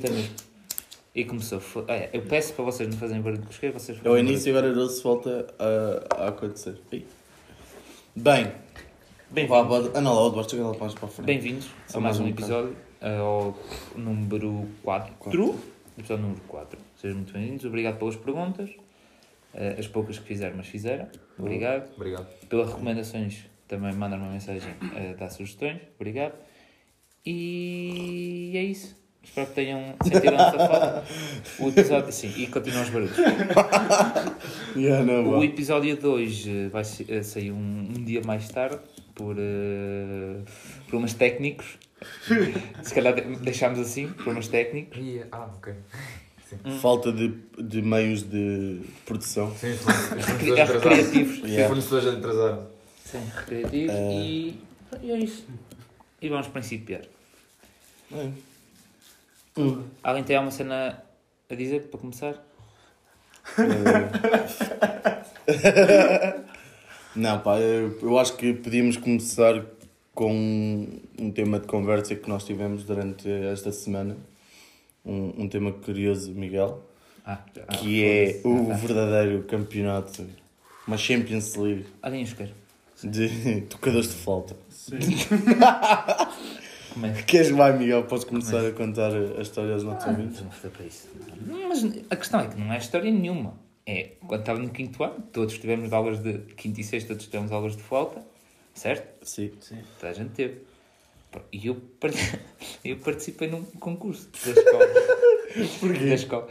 E que mesmo. E começou. Fo- é, eu peço para vocês não fazerem barulho os quê? Vocês É o início e agora não se volta a, a acontecer. Bem, Bem-vindos. Ah, basta lá mais para a frente. Bem-vindos a mais mais um um episódio, ao número 4. Quatro. Episódio número 4. Sejam muito bem-vindos. Obrigado pelas perguntas. Eh, As poucas que fizeram, mas fizeram. Obrigado. Obrigado. Pelas recomendações, também mandaram uma mensagem a dar sugestões. Obrigado. E é isso. Espero que tenham sentido a nossa falta. O episódio. Sim, e continuam os barulhos. Yeah, não, O episódio de hoje vai se- eh, sair um, um dia mais tarde por eh, problemas técnicos. Se calhar de- deixámos assim, problemas técnicos. E- Ah, ok. Falta de, de meios de produção. Sim, os fornecedores atrasaram. Recreativos. Os Yeah. fornecedores atrasaram. Sim, recreativos. Eh. E, e é isso. E vamos principiar. É. Alguém tem alguma cena a dizer para começar? Não, pá, eu, eu acho que podíamos começar com um tema de conversa que nós tivemos durante esta semana. Um, um tema curioso, Miguel, Ah, já. que é o Ah, tá. verdadeiro campeonato, uma Champions League Alguém os quer? de tocadores de flauta. Como é? Queres vai, Miguel? Podes começar a contar a história aos nossos Ah, ouvintes? não foi para isso. Mas a questão é que não é história nenhuma. É, quando estava no quinto ano, todos tivemos aulas de quinto e sexto, todos tivemos aulas de flauta, certo? Sim. Toda a gente teve. E eu, par- eu participei num concurso da escola. Porquê? Da escola.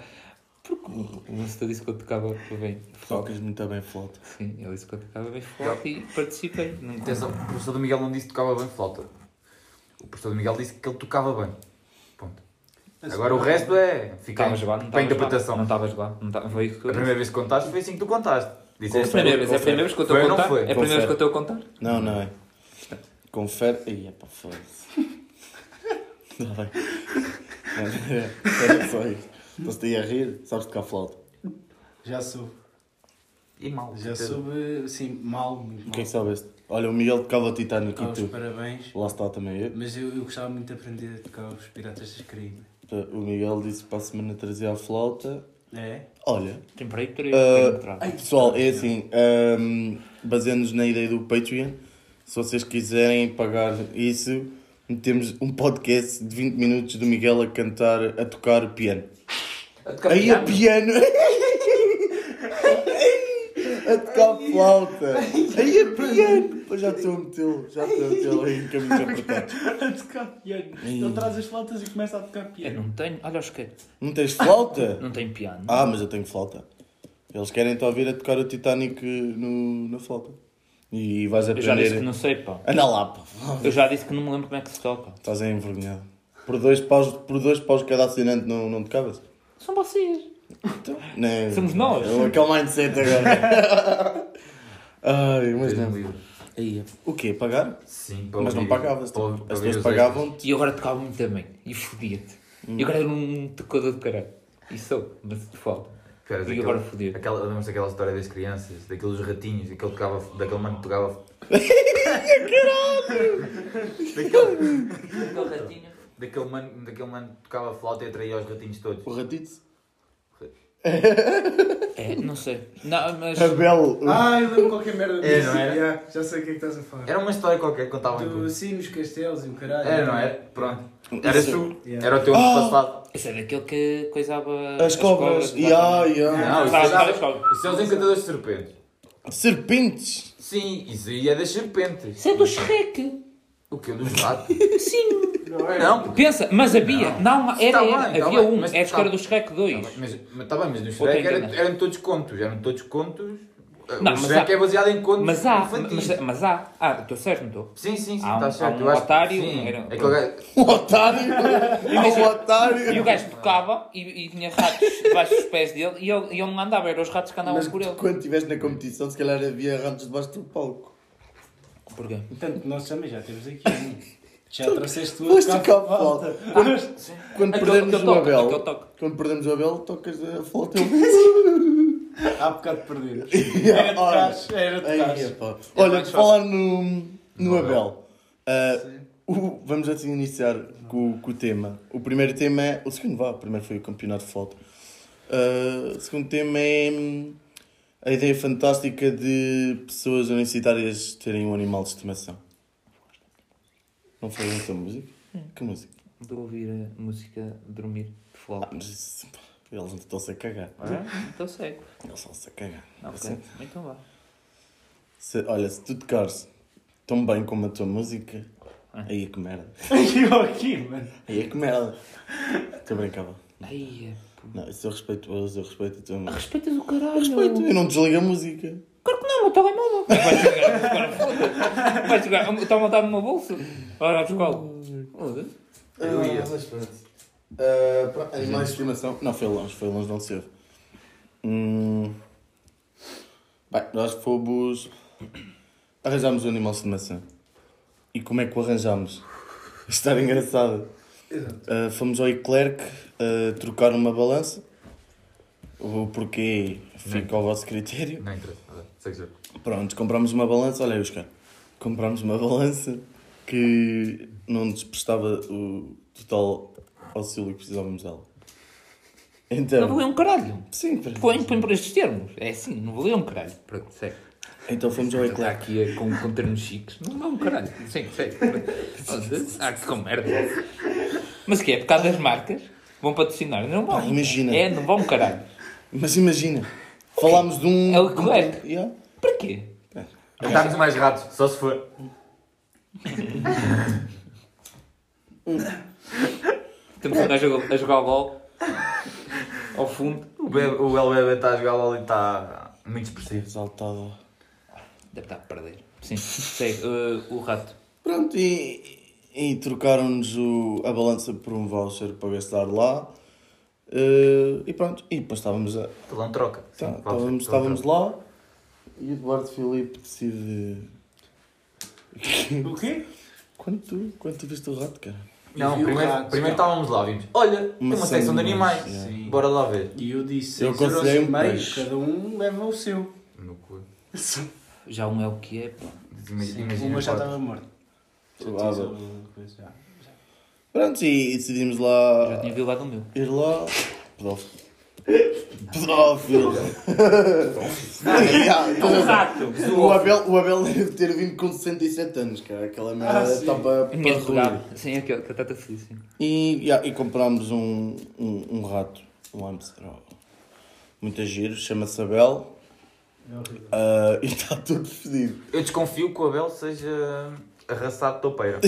Porque o senhor disse que eu tocava bem flauta. Tocas muito bem flauta. Sim, ele disse que eu tocava bem flauta e participei. Num Atenção, o professor do Miguel não disse que tocava bem flauta. O professor do Miguel disse que ele tocava bem. Ponto. Agora o resto é. Fica Estavas lá, não para a interpretação. Não estavas lá. Não tava- foi isso que eu A primeira vez que contaste foi assim que tu contaste. É a Disseste. primeira vez, é a primeira vez que eu estou a Foi ou não contar? foi? É a primeira vez que eu estou a contar? Não, não é. Confere. Ih, é pá, foda-se. Não vai. Era só isso. Estás-te aí a rir? Sabes tocar flauta? Já soube. E mal. Já certeza. soube, assim, mal, muito mal. Quem sabe este? Olha, o Miguel tocava Titanic Tocar e tu. parabéns. Lá está também eu. Mas eu, eu gostava muito de aprender a tocar os Piratas das Caraíbas. O Miguel disse que para a semana trazia a flauta. É? Olha, Tem para aí, para aí, para aí, para aí. pessoal, é assim, um, baseando-nos na ideia do Patreon, se vocês quiserem pagar isso, temos um podcast de 20 minutos do Miguel a cantar, a tocar piano. Aí a piano! a tocar flauta! Aí a piano! Pô, já estou a metê-lo, já estou a metê-lo aí em apertados. a tocar piano. Ele traz as flautas e começa a tocar Eu piano. não tenho, olha os que Não tens flauta? não tenho piano. Ah, mas eu tenho flauta. Eles querem-te ouvir a tocar o Titanic no, na flauta. E vais eu já aprender. disse que não sei, pá. Anda lá, pá. Eu já disse que não me lembro como é que se toca. Estás aí envergonhado. Por dois paus, por dois paus cada assinante não, não tocavas? São vocês. Então, não. Somos nós. É aquele mindset agora. Ai, mas não. Aí, o quê? Pagar? Sim, para Mas não ouvir- pagavas. para- para As ouvir pessoas os pagavam E eu agora tocava muito também. E fodia-te. E agora era um tocador de caralho. E sou, mas de falta. E daquele- agora foder. Aquela, lembras daquela história das crianças, daqueles ratinhos, daquele, tocava, daquele mano que tocava. daquele, Aquele ratinho. daquele, mano, daquele mano que tocava flauta e atraía os ratinhos todos. o ratito. É, não sei. Não, mas. Abel. Ah, eu lembro qualquer merda É, disso. não era? Já, já sei o que é que estás a falar. Era uma história qualquer que contavam em Do nos castelos e o caralho. Era, não era? Pronto. Eras Isso- tu. Yeah. Era o teu Ah! antepassado. Isso é daquele que coisava. As cobras. Ya, ya. Não, isso, Sabe, é- sabe as cobras. isso é os encantadores de serpentes. Serpentes. Sim, isso aí é das serpentes. Isso é do Shrek. O quê? Dos ratos? Sim. Não é? Não, porque. Pensa, mas havia. Não, era, Tá bem, era. tá havia bem, um. mas É a tá- história do Shrek 2. Mas, mas tá bem, mas no Shrek era, eram todos contos. Eram todos contos. Não, o mas Shrek há- é baseado em contos Mas há. infantis. Mas, mas há. Ah, estou certo, não estou? Sim, sim, sim, Há um- está certo. um Eu acho que- otário, sim, era- aquele gajo- Um otário. um otário. E o gajo tocava e, e tinha ratos debaixo dos pés dele e ele, e ele não andava, eram os ratos que andavam Mas por ele. quando estiveste na competição, se calhar havia ratos debaixo do palco. Porquê? Portanto, nós também já temos aqui um. Já trouxeste tu Foste a flauta. Quando, quando Aquele- perdemos aquele o toque, Abel, aquele toque. quando perdemos o Abel, tocas a flauta. Há bocado. Yeah, Era de trás, era de trás. epá. Olha, mais falar no, no Abel. ah, o- vamos assim iniciar com, com o tema. O primeiro tema é. O segundo, vá, o primeiro foi o campeonato de foto. Ah, o segundo tema é hum, a ideia fantástica de pessoas universitárias terem um animal de estimação. Não foi essa música? Que música? De ouvir a música dormir de Ah, flauta. mas isso, pá, eles estão-se a cagar. É? Então segue. Eles estão-se a cagar. Não, Assim, ok. Então vá. se- olha, se tu tocares tão bem como a tua música, Ah. aí é que merda. Eu aqui, mano. Aí é que merda. Estou a brincar. vá. Ai, é. Não, isso eu respeito, eu respeito a tua música. Respeitas o caralho. Respeito, eu não desligo a música. Claro que não, meu telemóvel. Vai jogar. Vai jogar. Está montado no meu bolso. Vai à escola. Foda-se. Eu ia. Ah, mas pronto. Ah, animais de estimação. Não, foi longe, foi longe, não teve. Hum... Bem, nós fomos. Arranjámos um animal de estimação. E como é que o arranjámos? Estar engraçado. Ah, fomos ao Eclerc ah, trocar uma balança. O porquê fica ao vosso critério. Não interessa. nada. Pronto, comprámos uma balança. Olha aí, Oscar. Comprámos uma balança que não nos prestava o total auxílio que precisávamos dela. Não Então, valia um caralho. sim, para- Põe, põe por estes termos. É assim, não valia um caralho. Pronto, segue. então fomos ao Está Eclerc. aqui a- com, com termos chiques. Não vale um caralho. Sim, segue. Foda-se. Ah, que com merda. Mas o que é? Por causa das marcas? Vão patrocinar? Não vão. Pá, imagina. É, não vão caralho. Mas imagina, falámos de um. É o de um- Leclerc. Yeah. Para quê? Dá-nos mais ratos, só se for. Temos um gajo a jogar LOL ao fundo. O, o LBB está a jogar LOL e está muito expressivo. Exaltado. Deve estar a perder. Sim, segue. Uh, o rato. Pronto, e, e trocaram-nos o- a balança por um voucher para gastar lá. Eh, e pronto, e depois estávamos a, Lá um troca. Sim, Tá, estávamos, estávamos troca. lá e Eduardo Filipe decide. O quê? Quando tu, quando tu viste o rato, cara? Não, o primeiro, rato, primeiro já. estávamos lá, vimos. Olha, tem Uma uma secção de animais. Sim. Bora lá ver. E eu disse Eu 6 euros aconselhei e um meio, cada um leva o seu. No cu. Já um é o que é, pá. Imagina, imagina, Uma já estava morta. Provável. Pronto, e, e decidimos lá Já tinha violado o meu. ir lá. Pedófilo. Pedófilo. Yeah, É um rato! o, Abel, o Abel deve ter vindo com 67 anos, cara. Aquela merda Ah, está para, para. Sim, aquele que a Tata feliz, sim. E, yeah, e comprámos um, um, um rato, um hamster. Muito giro, chama-se Abel. É ah, e está todo fedido. Eu desconfio que o Abel seja arraçado de topeira.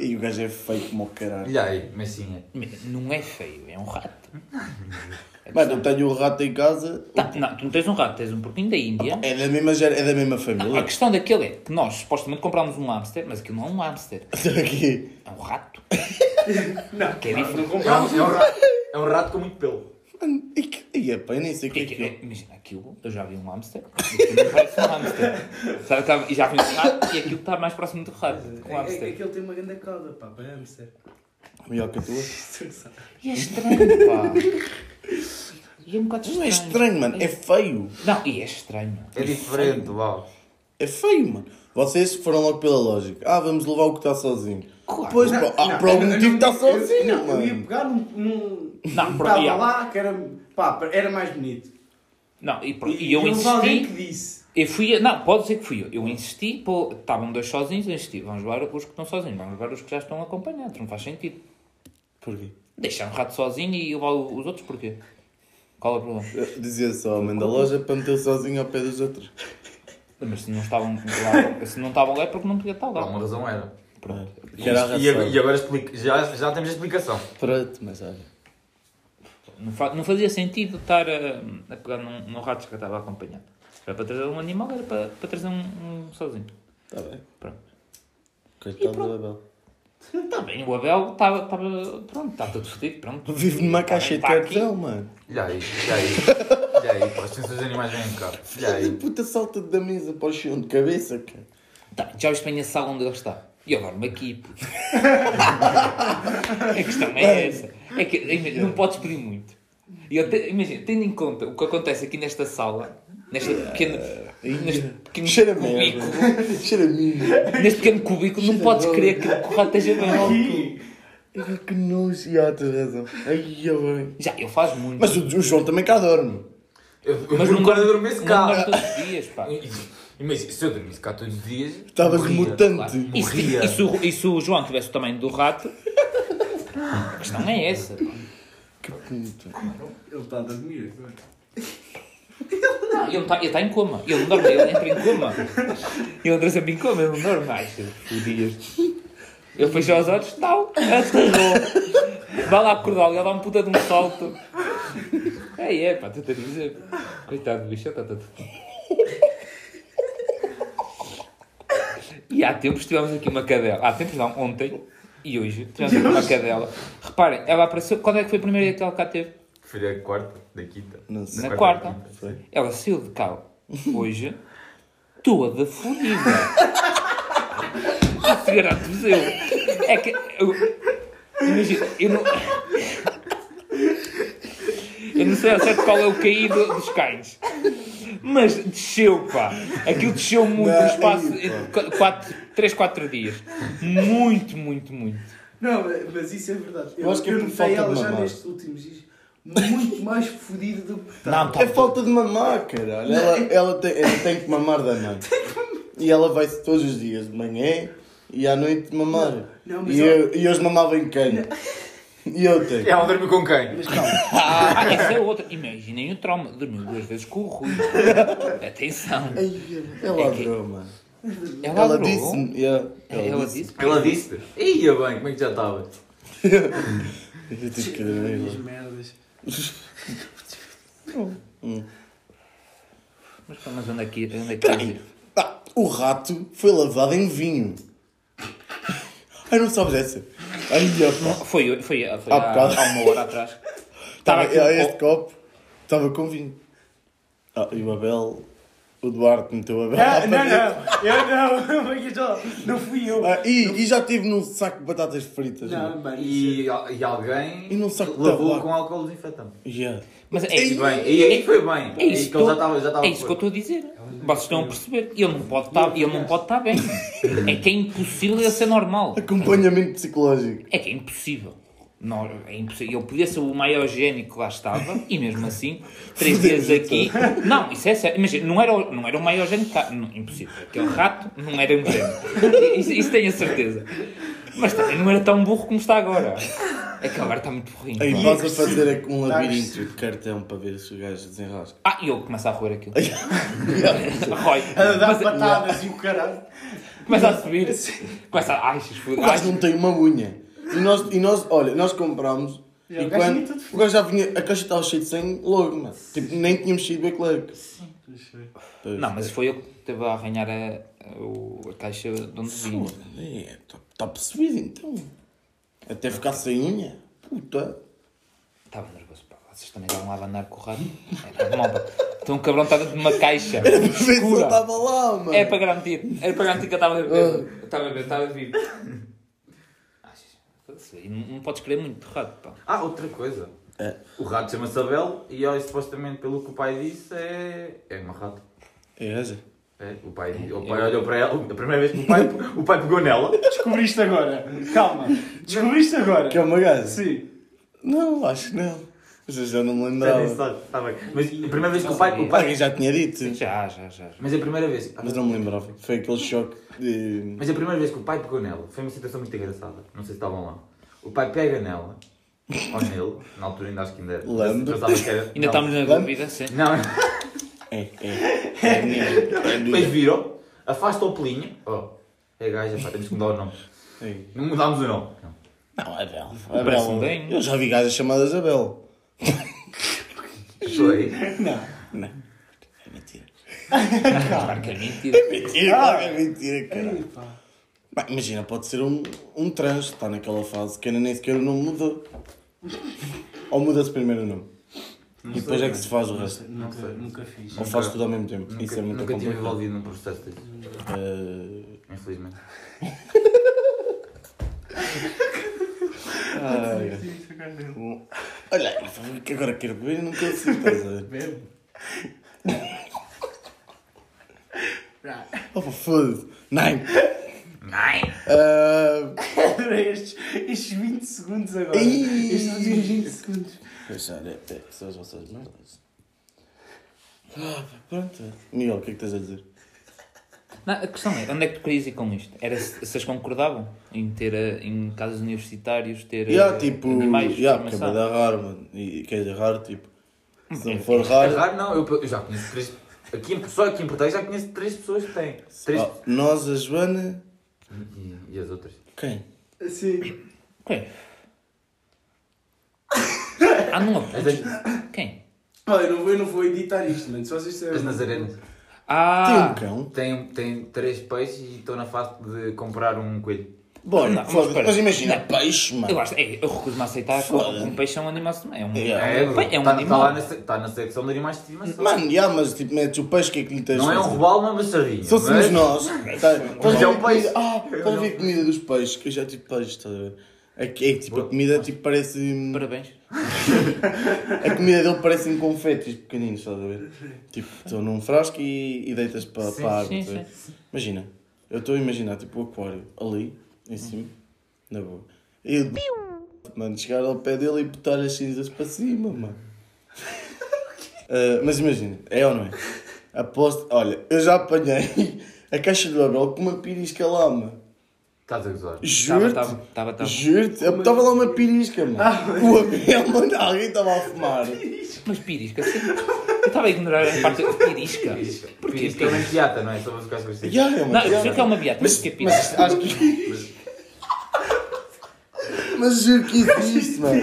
e o gajo é feio como o caralho. Olha aí, mas sim é. Não é feio, é um rato. Mano, eu tenho o rato em casa. Tá, não, tu não tens um rato, tens um porquinho da Índia. É da mesma, gera- é da mesma A família. questão daquele é que nós supostamente comprámos um hamster, mas aquilo não é um hamster, Aqui. é um rato. Não, Que é não, diferente. não comprámos. um, é um rato, é um rato com muito pelo. E é pá, eu nem sei o que é Que- é. que- Imagina, aquilo, eu já vi um hamster, aquilo não parece um hamster. Sabe, tá- e já vi um rato e aquilo está mais próximo do rato, um É, é, hamster. é que ele tem uma grande cauda, pá, para hamster. Melhor que a tua. E é estranho, pá. E é um bocado Não é estranho. estranho, mano. É feio. Não, e é estranho. É diferente, uau. É feio, mano. Vocês foram logo pela lógica. Ah, vamos levar o que está sozinho. Claro. Pois, Não, ah, não, por algum eu- motivo eu- está eu- sozinho, Não, eu ia mano. pegar num. num Não, por- estava lá que era. pá, era mais bonito. Não, e, por- E, e eu houve alguém insisti. que disse. Eu fui, a- não, pode dizer que fui eu. Eu insisti, pô, estavam dois sozinhos, eu insisti. Vamos levar os que estão sozinhos, vamos levar os que já estão acompanhados. Não faz sentido. Porquê? Deixar um rato sozinho e levar os outros porquê? Qual é o problema? Eu Dizia só ao mãe da loja para meter sozinho ao pé dos outros. Mas se não estavam lá, se não estavam lá é porque não podia estar Por alguma lá. razão era. Pronto. Que era a E, agora- e agora explica, já, já temos a explicação. Pronto, mas olha. Não, fa- não fazia sentido estar a, a pegar num, num rato que eu estava acompanhado. Era para trazer um animal, era para, para trazer um, um sozinho. Está bem. Pronto. Coitado do Abel. Está bem, o Abel estava, estava pronto, está todo fodido, pronto. Vive numa caixa de Está aqui. cartão, mano. Olha aí, olha aí. Olha aí, pá, defensas dos animais vêm cá. Olha da aí. puta salta da mesa para o chão de cabeça, cara. Tá, já viste bem a sala onde ele está. E agora me aqui, puto. a questão é essa. É que imagina, não podes pedir muito. E eu te- imagina, tendo em conta o que acontece aqui nesta sala, Neste pequeno, neste pequeno Cheira cubículo. merda. Cheira. Neste pequeno cubículo não podes crer que o rato esteja bem. Aqui. Ai, Que nojo. Já, tens razão. Ai, eu bem. Já, eu faz muito. Mas o, o João também cá dorme. Eu, eu Mas não eu dorme- dormisse não dorme todos os dias, pá. Imagina, se eu dormisse cá todos os dias. Estavas morria. mutante. Claro. E, se, Morria. e, se o, e se o João tivesse o tamanho do rato, a questão é essa. pá. Que puta. Ele está a dormir agora. Não, ele está tá em coma. Ele não dorme, ele entra em coma. Ele entra sempre em coma, ele não dorme. Ai, fodias. Ele fechou os olhos, tal, aterrou. Vai lá acordá-lo, ele dá um puta de um salto. É, é, pá, tu a dizer. Coitado do bicho, está todo. E há tempos tivemos aqui uma cadela. Há tempos não, ontem e hoje tivemos aqui uma cadela. Reparem, ela apareceu. Quando é que foi a primeira dia que ela cá teve? Foi a quarta, da quinta. Não sei. Na quarta. da quinta. Foi. Ela saiu de cá hoje toda fodida. Garanto-vos eu. É que. Eu, imagina, eu não. Eu não sei ao certo qual é o caído dos cães. Mas desceu, pá. Aquilo desceu muito no Não, espaço de 3, 4 dias. Muito, muito, muito. Não, mas isso é verdade. Eu acho que é por notei falta de ela já mamar. nestes últimos dias muito mais fodida do que está. Não, tá. É falta de mamar, caralho. Ela, ela, tem, ela tem que mamar da mãe. E ela vai-se todos os dias, de manhã e à noite mamar. Não, mas e, ela- eu, e eles mamavam em cana. E eu tenho. Ela dormiu com quem? Mas calma, Ah, essa é outra. Imaginem o trauma. Dormiu duas vezes com o Rui. Atenção. Ai, ela É que- adorou, mano. Ela, Ela disse-me. yeah, Ela, disse. Ela disse. Ia bem, como é que já estava? Eu tive que dormir. as merdas. Mas, pá, mas onde é que, onde é que Peraí. Ah, o rato foi lavado em vinho. Ai, não sabes essa? Ai, opa. Foi, foi, foi Há há, bocado. há uma hora atrás. Estava aqui este copo. Estava com vinho. Ah, e o Abel. O Duarte meteu lá Ah, não, não, eu não, eu já- não fui eu. Ah, e, e já estive num saco de batatas fritas. Não, mano. E, e alguém E não que lavou tabaco. com álcool desinfetante. Yeah. Mas é, E bem, e aí foi bem. é isso, que ele já estava já estava é isso que eu estou a dizer. Vocês estão a perceber. Ele não pode estar, ele não pode estar bem. É que é impossível ele ser normal. Acompanhamento psicológico. É que é impossível. Não, é impossível. Ele podia ser o maior gênio que lá estava e mesmo assim, três dias aqui. Não, isso é sério. Imagina, não era, o- não era o maior gênio que cá. Não, impossível. Aquele rato não era um gênio. Isso, isso tenho a certeza. Mas também não era tão burro como está agora. É que agora está muito burrinho. Aí vas a fazer aqui um labirinto de cartão para ver se o gajo desenrasca. Ah, e ele começa a roer aquilo. Rói. A dar patadas e o caralho. Começa a subir. Começa a. Ai, se O esfude. gajo não tem uma unha. E nós, e nós olha, nós comprámos. E E o gajo quando o gajo já vinha, a caixa estava cheia de sangue logo, mano. Tipo, nem tínhamos saído do eclair. Não, mas foi eu que esteve a arranhar a, a, o- a caixa de onde vinha. É, está percebido então. Até ficar sem unha. Puta. Estava nervoso, pá. Vocês também estavam lá a andar com o. É normal, pá. Então um cabrão está dentro de uma caixa. Para ver se ele escura. estava lá, mano. É para garantir. Era para garantir que eu estava a ver. Estava a ver, estava. Ah, e Não, não podes querer muito de rato, pá. Ah, outra coisa. É. O rato chama-se Abel e ó, supostamente pelo que o pai disse é. É uma rata. É essa. É, o pai, o pai olhou para ela, a primeira vez que o pai, o pai pegou nela. Descobriste agora. Calma. Descobriste agora. Que é uma gaja? Sim. Não, acho que não. Mas eu já não me Está lembrava. tá bem. Mas a primeira vez que o pai. O pai Alguém já tinha dito. Já, já, já. já. mas a primeira vez. Mas não me lembrava. Foi aquele choque de. Mas a primeira vez que o pai pegou nela foi uma situação muito engraçada. Não sei se estavam lá. O pai pega nela, ou nele, na altura ainda acho que ainda era. Lambe. Pensava que era. Ainda não. estamos na dúvida, sim. Não, É, é. É menino. É depois virou, afasta o pelinho. Oh, é gaja, pá, temos que mudar o nome. É. Não mudámos o nome. Não. Não, Abel. Abel. bem. Eu já vi gajas chamadas Abel. Foi. Não. Não. É mentira. Claro que é mentira. Mentira, claro que é mentira, cara. Bem, imagina, pode ser um, um trans, está naquela fase que ainda nem sequer o nome mudou. Ou muda-se primeiro o nome. e depois é que se faz o resto. Nunca, nunca fiz. Ou faz tudo ao mesmo tempo. Nunca, Isso é muito nunca complicado. envolvido num processo desse. Eh, Infelizmente. ai, Olha, que agora quero beber e não consigo, estás a ver? Bebe. Oh, foda-se. Nine. Nine. Ah, Adorei estes, estes 20 segundos agora. Estes últimos 20 segundos. Pois olha, é, são as vossas merdas. Ah, pronto. Miguel, o que é que estás a dizer? Não, a questão é, onde é que tu querias ir com isto? Era se vocês concordavam em ter eh, em casos universitários ter E eh, tipo. animais de Yeah, porque é estimação? bué da raro, mano. E quer dizer raro, tipo. Se não É- for É raro. raro, não. Eu, eu já conheço três. Aqui, em- só aqui em Portugal já conheço três pessoas que têm. Três. ah, nós, a Joana. E, e as outras? Quem? Sim. Quem? Ah, não apontes. as, Quem? Olha, eu não, vou, eu não vou editar isto, mano. Se vocês as nazarenas. Ah! Tem um cão? Têm, têm três peixes e estou na fase de comprar um coelho. Bom, mas foda-se, espera. mas imagina, Não. peixe, mano. Eu, acho, é, eu recuso-me a aceitar que um peixe é um animal também. É um, Yeah. é, um- é um tá, animal. Está tá na secção de animais de estimação. Mano, já, mas tipo, metes o peixe, o que é que lhe tens não é um robalo, não é uma sardinha. Se fôssemos mas- nós, tá, estás a ver Mas é um comida- peixe. Ah, estás a ver a comida dos peixes, que eu já tive peixe, estás a ver? É, que- é tipo, a comida tipo, parece. Parabéns. A comida dele parece um confetes pequeninos, estás a ver? Tipo, estão num frasco e, e deitas para, Sim, para a água. sim, a ver? Imagina, eu estou a imaginar tipo o aquário ali, em cima, na boa. E eu, mano, chegar ao pé dele e botar as cinzas para cima, mano. Ah, mas imagina, é ou não é? Aposto, olha, eu já apanhei a caixa do Abel com uma pirisca lá, mano. Estás a gozar. Juro-te. Tava, tava, tava. Juro-te, estava lá uma pirisca, mano. o Abel, mano, alguém estava a fumar. Mas pirisca, sim. Eu estava a ignorar a parte de pirisca. Porquê? Isto é uma piata, não é? Só para ficar esclarecido. Já, é uma Não, eu piada. sei que é uma beata, mas porquê Mas pirisca? acho que. Mas juro que existe, mano.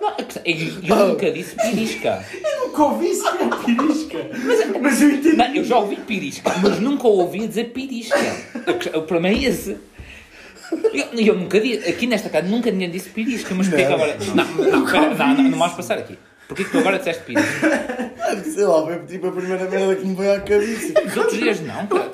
Não, é que eu nunca disse pirisca. Nunca ouvi isso com pirisca. Mas, mas eu entendo. Não, eu já ouvi pirisca, mas nunca ouvi dizer pirisca. O problema é esse. Eu, eu nunca disse, aqui nesta casa nunca ninguém disse pirisca, mas porquê que agora. Não, não, pera, não, não, não vamos passar aqui. Porquê que tu agora disseste pirisca? Sei lá, foi tipo a primeira merda que me veio à cabeça. Os outros dias não, cara.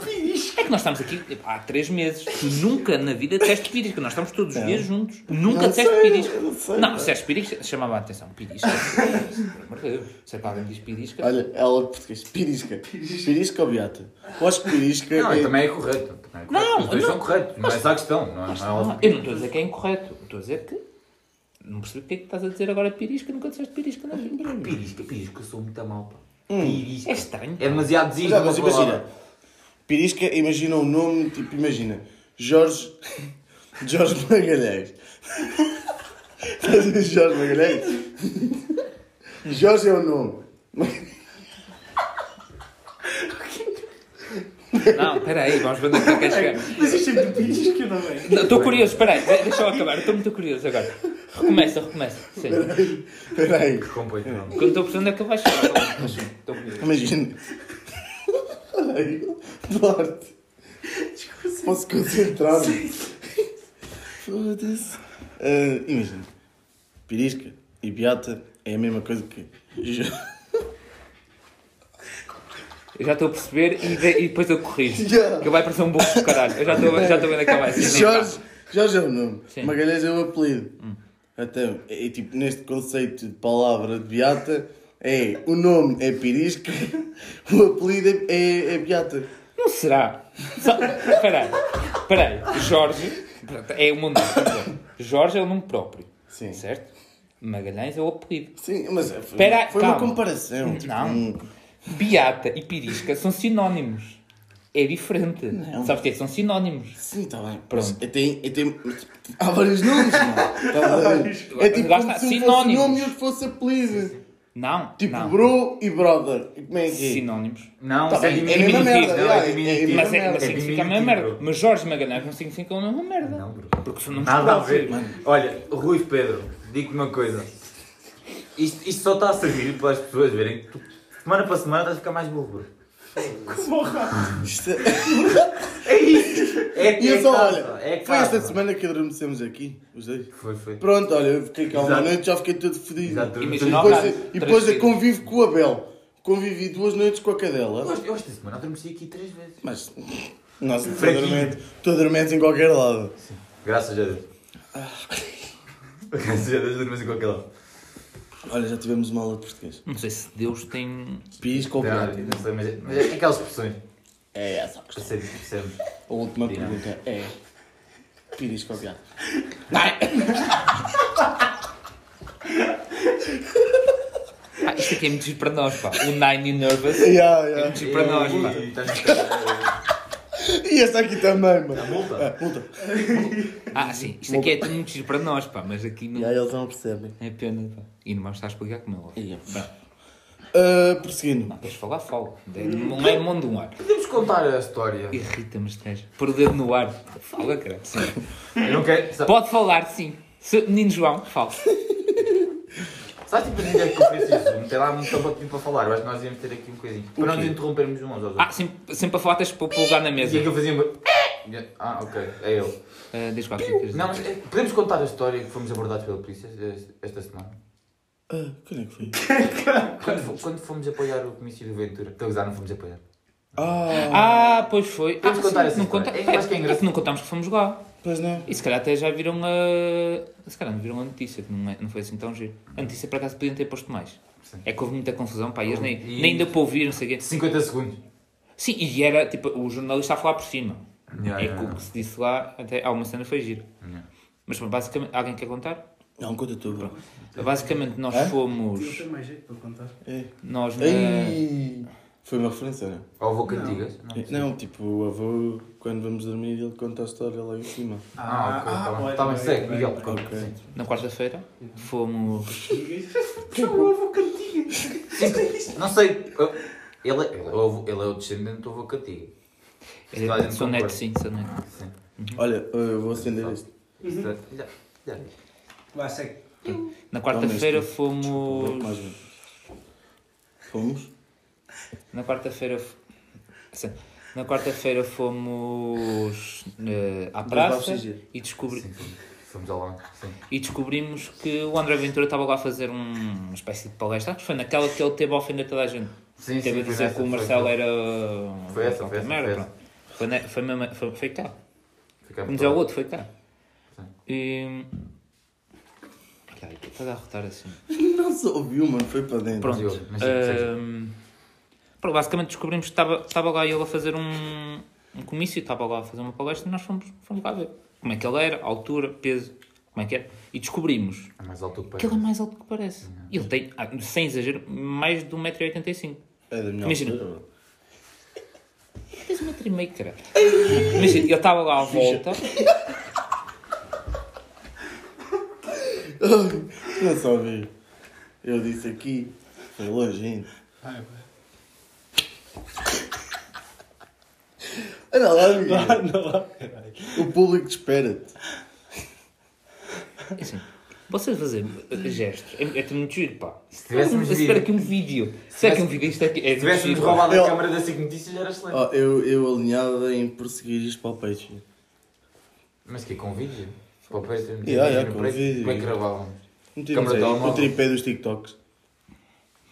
É que nós estamos aqui há três meses. Tu nunca na vida disseste pirisca. Nós estamos todos os dias juntos. Nunca Não disseste sei, pirisca. não sei, Não, disseste pirisca, chamava a atenção. Pirisca. Pelo amor de Deus. Se é que alguém diz pirisca. Olha, ela de português. Pirisca. Pirisca ou beata? Eu acho que pirisca Não, é. também é correto. Também é correto. Não, Os dois não. são corretos, é essa a questão. Não, é- não é Ah, óbvio. eu não estou a dizer que é incorreto. Estou a dizer que. Não percebo porque é que estás a dizer agora pirisca. Nunca disseste pirisca na vida. Pirisca, pirisca, eu sou muito mal, pá. É Pirisca. estranho. É demasiado desígnio. Mas palavra. imagina. Pirisca, imagina o nome, tipo, imagina. Jorge. Jorge Magalhães. Jorge Magalhães? Jorge é o nome. Não, espera aí, vamos ver onde é que queres chegar. Mas isto é de pirisca, não é? Não, Estou curioso, espera aí. de- Deixa eu acabar. Estou muito curioso agora. Recomeça, recomeça. Sim. Espera aí. Completo, não. Quando estou percebendo é que ele vai chegar. Imagina. Olha aí. Duarte. Posso concentrar-me? Foda-se. Ah, imagina. Pirisca e beata é a mesma coisa que. Eu já estou a perceber e, de- e depois eu corrijo. Já. Que ele vai parecer um burro do caralho. Eu já estou já estou vendo a que ele vai ser. Jorge, Jorge é o nome. Sim. Magalhães é o apelido. Então, é, é tipo, neste conceito de palavra de beata, é o nome é pirisca, o apelido é, é, é beata. Não será? Espera aí. Espera aí. Jorge é o meu nome. Jorge é o nome próprio. Sim. Certo? Magalhães é o apelido. Sim, mas foi, Espera aí, foi uma comparação. Tipo, Não. um- Beata e pirisca são sinónimos. É diferente. Não. Sabes o que é são sinónimos? Sim, está bem. Pronto. Mas Tem, tem, há vários nomes, mano. Tá a ver? É tipo como se fosse sinónimos. nome e outro fosse apelido. Não. Tipo não. bro e brother. Como é que é? Sinónimos. Não, Tá é bem, é diminutivo. mesma merda, não, é é- é- diminutivo. Mas, é, merda. mas significa a mesma merda. Mas Jorge Magalhães não significa a mesma merda. Não, bro. Porque são nomes Nada a ver. próprios. Olha, Rui Pedro, digo-te uma coisa. Isto, isto só está a servir para as pessoas verem que tu, semana para semana estás a ficar mais burro, bro. Isto é- É isso! É E eu é só, casa, olha, é foi casa. esta semana que adormecemos aqui, os dois. Foi, foi. Pronto, olha, eu fiquei cá uma noite, já fiquei todo fodido. Exato. E o depois, rato, e depois eu convivo com o Abel. Convivi duas noites com a cadela. eu esta semana adormeci aqui três vezes. Mas, nossa, tu adormeces, tu adormeces em qualquer lado. Graças a Deus. Graças a Deus adormeci com aquela. Olha, já tivemos uma aula de português. Não sei se Deus tem. Pisco ou beata. Não sei, mas é, mas é aquelas expressões. É essa a questão. Sempre, sempre. A última Diga. pergunta é. Piris copiado. Ah, isto aqui é muito giro para nós, pá. O Nine e Nervous Yeah, é muito giro para nós, pá. Estás a E esta aqui também, mano. A multa? Ah, multa. Ah, sim, isto aqui é tudo muito giro para nós, pá, mas aqui não E aí eles não percebem. é pena, pá. E não vamos estar a explicar como é. Yeah. Bem, Ah, prosseguindo. não, tens de falar, fala. Não é mundo no ar. Podemos contar a história. Irrita-me este gajo. Pôr o dedo no ar. Fala, cara. Sim. Eu não quero. Pode falar, sim. Se, menino João, fala. Sabe tipo ninguém que eu preciso? Meter lá muito tempo para falar. Eu acho que nós íamos ter aqui um coisinho. Para não nos interrompermos uns aos outros. Ah, sempre, sempre a falar tens de pôr o lugar na E mesa. é que eu fazia. Ah, ok. É ele. Uh, diz qualquer coisa. Não, mas eh, podemos contar a história que fomos abordados pela polícia esta semana? Ah, quando é que foi? Quando, quando fomos apoiar o comício do Ventura. Estou a usar, não fomos apoiar. Ah, Ah, pois foi. Podemos ah, contar sim, essa não história. conta... É que eu acho que é engraçado. que não contámos que fomos lá. Pois não. E se calhar até já viram a. Se calhar não viram a notícia, que não, é, não foi assim tão giro. A notícia por acaso podiam ter posto mais. Sim. É que houve muita confusão, pá, e eles nem, E- nem deu para ouvir, não sei o quê. 50 segundos. Sim, e era tipo, o jornalista a falar por cima. Yeah, é yeah, que o que se disse lá, até há uma cena foi giro. Yeah. Mas pronto, basicamente, alguém quer contar? Não, conta tu, bro. Basicamente nós? Não fomos. tem mais jeito para contar. É. Nós na. Ei, Foi uma referência, não? Ou vou cantigas? Não, tipo, o avô, quando vamos dormir, ele conta a história lá em cima. Ah, ok. tá bem. bem, Tá bem, bem, segue, bem, Miguel. Ok. Na quarta-feira fomos. Puxou ovo cantiga. Não sei. Ele, é- ele, é o- ele é o descendente do avô cantiga. Se toda a gente Sou neto, concorda. sim, sou neto. Sim. Olha, eu vou acender isto. Isto é- já- já. Vai, segue. Na quarta-feira Desculpa, fomos. Mais um. Fomos? Na quarta-feira. Sim. Na quarta-feira fomos eh, à praça e, descobri... Sim, sim. Fomos ao. Sim. e descobrimos que o André Ventura estava lá a fazer um- uma espécie de palestra. Acho que foi naquela que ele teve a ofender toda a gente. Sim, Teve a foi dizer nessa, que o foi Marcelo essa. era. Foi essa, foi essa, merda, foi pronto. Foi, foi, mesmo, foi, foi cá. Como dizia o outro, foi cá. Sim. E. Para a rotar assim. Não se ouviu, mano, foi para dentro. Pronto. Mas eu- mas sim, seja. Ahm, pronto, basicamente descobrimos que estava, estava lá ele a fazer um, um comício, estava lá a fazer uma palestra e nós fomos, fomos lá ver como é que ele era, altura, peso, como é que era. E descobrimos É mais alto que que ele é parece. mais alto que parece. E ele tem, ah, sem exagero, mais de 1,85m. É da minha Imagina. altura. Tens um metro e meio, cara. Imagina, ele estava lá à volta. Não só vi. Eu disse aqui, foi longe ainda. Vai, Olha lá, amigo. Anda lá, caralho. O público espera-te. Assim, vocês fazer gestos é, é tudo muito giro, pá. Se tivéssemos vídeo. aqui um vídeo. Se tiver aqui um vídeo, isto aqui é Se tivéssemos giro. roubado Eu- a câmara da SIC Notícias era excelente. Ó, eu, eu alinhado em prosseguir isto para o Patreon. Mas que com vídeo? Para o Patreon? Yeah, yeah, com vídeo. Como é que gravávamos? Câmara de o tripé dos TikToks.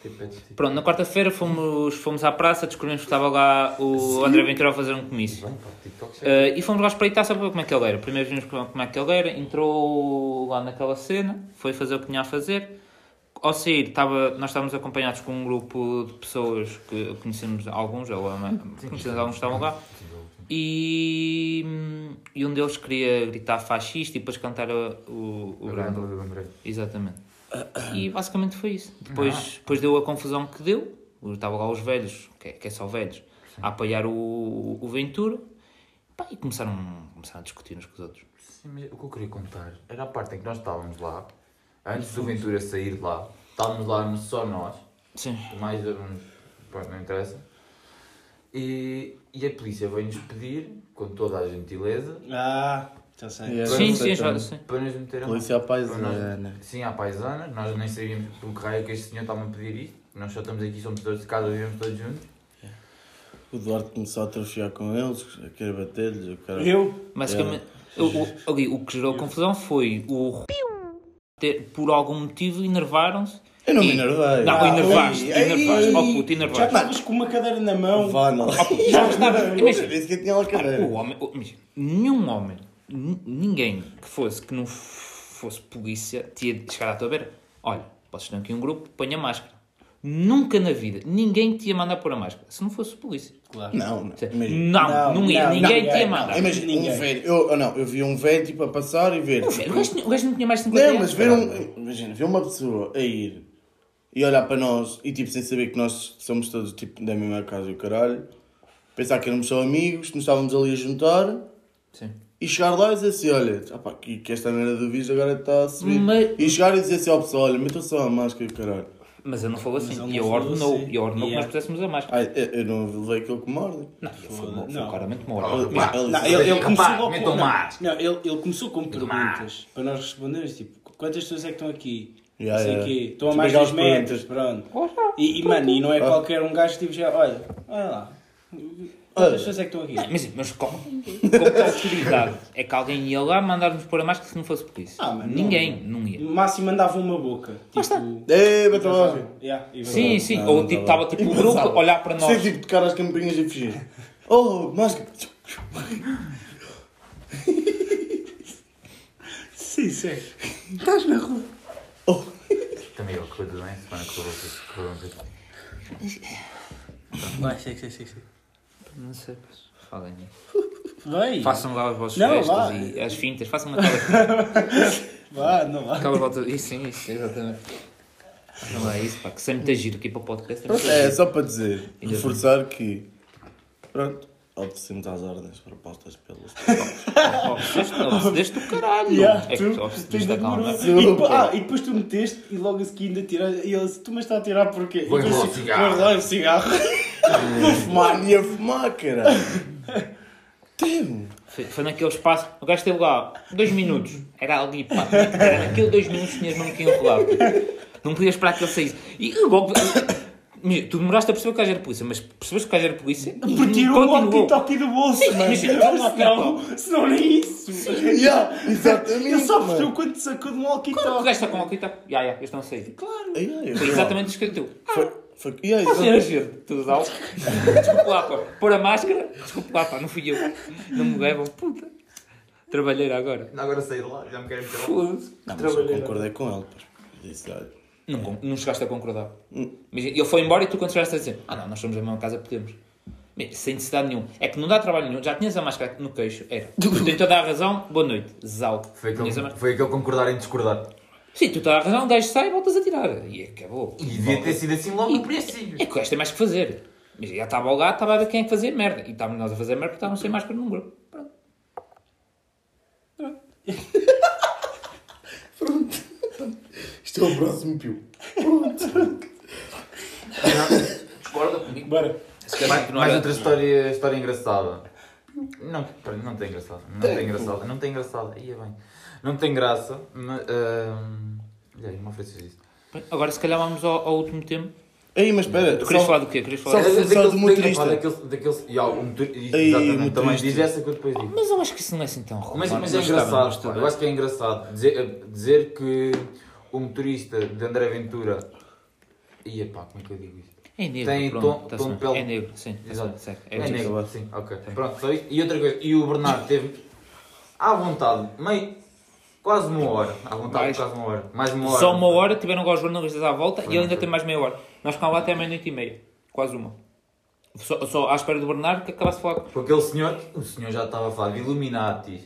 Tipo, é tipo- Pronto, na quarta-feira fomos, fomos à praça, descobrimos que estava lá o André Ventura a fazer um comício. Eh, e fomos lá espreitar só para ver como é que ele era. Primeiro vimos como é que ele era, entrou lá naquela cena, foi fazer o que tinha a fazer. Ao sair, estava, nós estávamos acompanhados com um grupo de pessoas que conhecemos alguns, ou ma- conhecemos alguns que estavam lá, e, e um deles queria gritar fascista e depois cantar o, o, o O grande. grande do André. Exatamente. E basicamente foi isso. Depois, depois deu a confusão que deu. Estavam lá os velhos, que é, que é só velhos, a apoiar o, o Ventura. Pá, e começaram, começaram a discutir uns com os outros. Sim, mas o que eu queria contar era a parte em que nós estávamos lá, antes do Ventura sair de lá, estávamos lá só nós, Sim. mais uns, pronto, não interessa, e, e a polícia veio-nos pedir, com toda a gentileza, Ah, já sei. Yeah. Sim, sei sim, já sim. para nos meter a. Polícia à paisana. Sim, à paisana, nós nem sabíamos por que raio é que este senhor estava a pedir isto, nós só estamos aqui, somos todos de casa, vivemos todos juntos. O Duarte começou a atrofiar com eles, a querer bater-lhes. o cara- Eu? Basicamente, o, o, ali, o que gerou confusão foi o ter, por algum motivo enervaram-se. Eu não me enervei. Não, Ah, enervaste, ei, enervaste. ei. Oh puto, Já enervaste. estavas com uma cadeira na mão. Vá, não. Já estava. Eu Imagina, disse que tinha lá a cadeira. O homem, o- imagina, nenhum homem, ninguém que fosse, que não fosse polícia, tinha de chegar à tua beira. Olha, vocês estão aqui um grupo, ponha máscara. Nunca na vida ninguém te ia mandar pôr a máscara. Se não fosse polícia. Claro. Não, não. Não, não, Não, ia. não, ninguém não, te ia mandar. Imagina um velho. Eu, não, eu vi um velho tipo a passar e ver. O gajo, o gajo não tinha mais de 50 Não, mas ver um. Imagina, ver uma pessoa a ir e olhar para nós e tipo sem saber que nós somos todos tipo da mesma casa e o caralho, pensar que éramos só amigos, que nos estávamos ali a juntar Sim. E chegar lá e dizer assim: olha, opá, que, que esta merda do vírus agora está a subir. Mas- E chegar e dizer assim ao pessoal: olha, metam só a máscara e o caralho. Mas eu não falo assim. Ele E não eu falou ordenou. assim. E eu ordenou que Yeah. nós puséssemos a máscara. Ah, eu, eu não levei aquilo como ordem. Não, foi não. claramente uma Ah, ordem. Ele- Não, ele, ele Rapaz, começou logo metam com, mais. não, ele, ele começou com perguntas para nós respondermos, tipo, quantas pessoas é que estão aqui? Yeah, não sei o yeah. quê. Estão a Tipo mais de aquelas 2 metros, pronto. E, e mano, e não é qualquer um gajo que tipo já, olha, olha lá, quantas pessoas é que estão aqui? Mas, mas com, com que autoridade é que alguém ia lá mandar-nos pôr a máscara se não fosse polícia? Ah, mano, Ninguém, não, ia. No máximo mandava uma boca. Tipo, Ei, metam a máscara. Yeah, e Sim, sim. Não, Ou não tipo, tava. estava tipo o grupo a olhar para Sem nós. tipo tocar as campainhas e fugir. Oh, máscara. Sim, sim. Estás na rua. Oh. Também eu, tudo bem? Semana correu correu bem. Vai, sim, sim, sim. Não sei, pois. Falem. Vai. Façam lá os vossos Não, gestos vá. e as fintas. Façam aquela, Vá, não vá. aquela volta. Isso, sim, isso, exatamente. Não é isso, pá. Que sem muito giro aqui para o podcast. É Pronto, é só para dizer, Ainda reforçar que. Pronto, obedecemos às ordens propostas pelos. Obsedeste do caralho. Yeah, é tu, tu calma. E, ah, e depois tu meteste e logo a seguir ainda tiraste. E ele disse, tu me estás a tirar porquê? Vou E enrolar o cigarro. Vou enrolar o cigarro. Vou fumar, ia fumar, caralho. Temo. Foi, foi naquele espaço. O gajo esteve lá dois minutos. Era ali, pá. Era naquele dois minutos que tinhas mesmo que enrolar. Não podias esperar que ele saísse. E logo. Tu demoraste a perceber que o gajo era polícia, mas percebeste que o gajo era polícia Porque tirou o walkie-talkie do bolso, Sim, mano. mas- Não, senão nem isso. Yeah, exatamente. Ele só mano. percebeu quando sacou de um O walkie-talkie. gajo está com o walkie está. Ya, ya, eles estão a sair. Claro. Ai, eu- Foi exatamente isso que deu. Foi, yeah, Assim exato. é gente, tudo dá. Desculpa lá, pá. Pôr a máscara. Desculpa lá, pá. Não fui eu. Não me levam. Puta. Trabalheira agora. Agora saí de lá, já me querem meter lá. Foda-se. Não, mas eu concordei com ele. pá. Disse, olha, Não, não chegaste a concordar. Mas ele foi embora e tu quando chegaste a dizer Ah não, nós somos da mesma casa, podemos. Sem necessidade nenhum. É que não dá trabalho nenhum. Já tinhas a máscara no queixo. Era. Tu tens toda a razão. Boa noite. Zau. Foi aquele, foi aquele concordar em discordar. Sim, tu tens a razão. O gajo sai e voltas a tirar. E acabou. E devia ter sido assim logo no princípio. É que o gajo tem mais que fazer. Mas já estava ao gato, estava a ver quem é que fazia merda. E estávamos nós a fazer merda porque estávamos sem máscara num grupo. Pronto. isto é o próximo pio. Discorda comigo. Bora. Se quer Mais, mais outra história, história engraçada. Não, não tem engraçada. Não tem engraçada. Não tem engraçada. Ia bem. Não tem graça. Mas. Uh... Olha aí, não ofereces isso. Agora se calhar vamos ao, ao último tema. Ei, mas espera. Tu querias só- falar do quê? Querias falar Só- do- só do motorista. Daquele, daquele, e, há um exatamente, motorista. também diz essa que eu depois digo. Mas eu acho que isso não é assim tão ruim. Mas, mas é engraçado, eu acho que é engraçado dizer, dizer que o motorista de André Ventura. Ia pá, como é que eu digo isso? É negro, Tem pronto, tom- tá tom de pele. É negro, sim. Exato. Certo, É, é negro. negro, sim, ok. Pronto, só isso. E outra coisa, e o Bernardo teve à vontade, meio, quase uma hora. À vontade, Mais. quase uma hora. Mais uma hora. Só uma hora, tiveram agora os jornalistas à volta Foi, e ele ainda tem mais meia hora. Nós ficámos lá até à meia-noite e meia. Quase uma. Só, só à espera do Bernardo que acabasse de falar. Com aquele senhor, o senhor já estava a falar de Illuminati.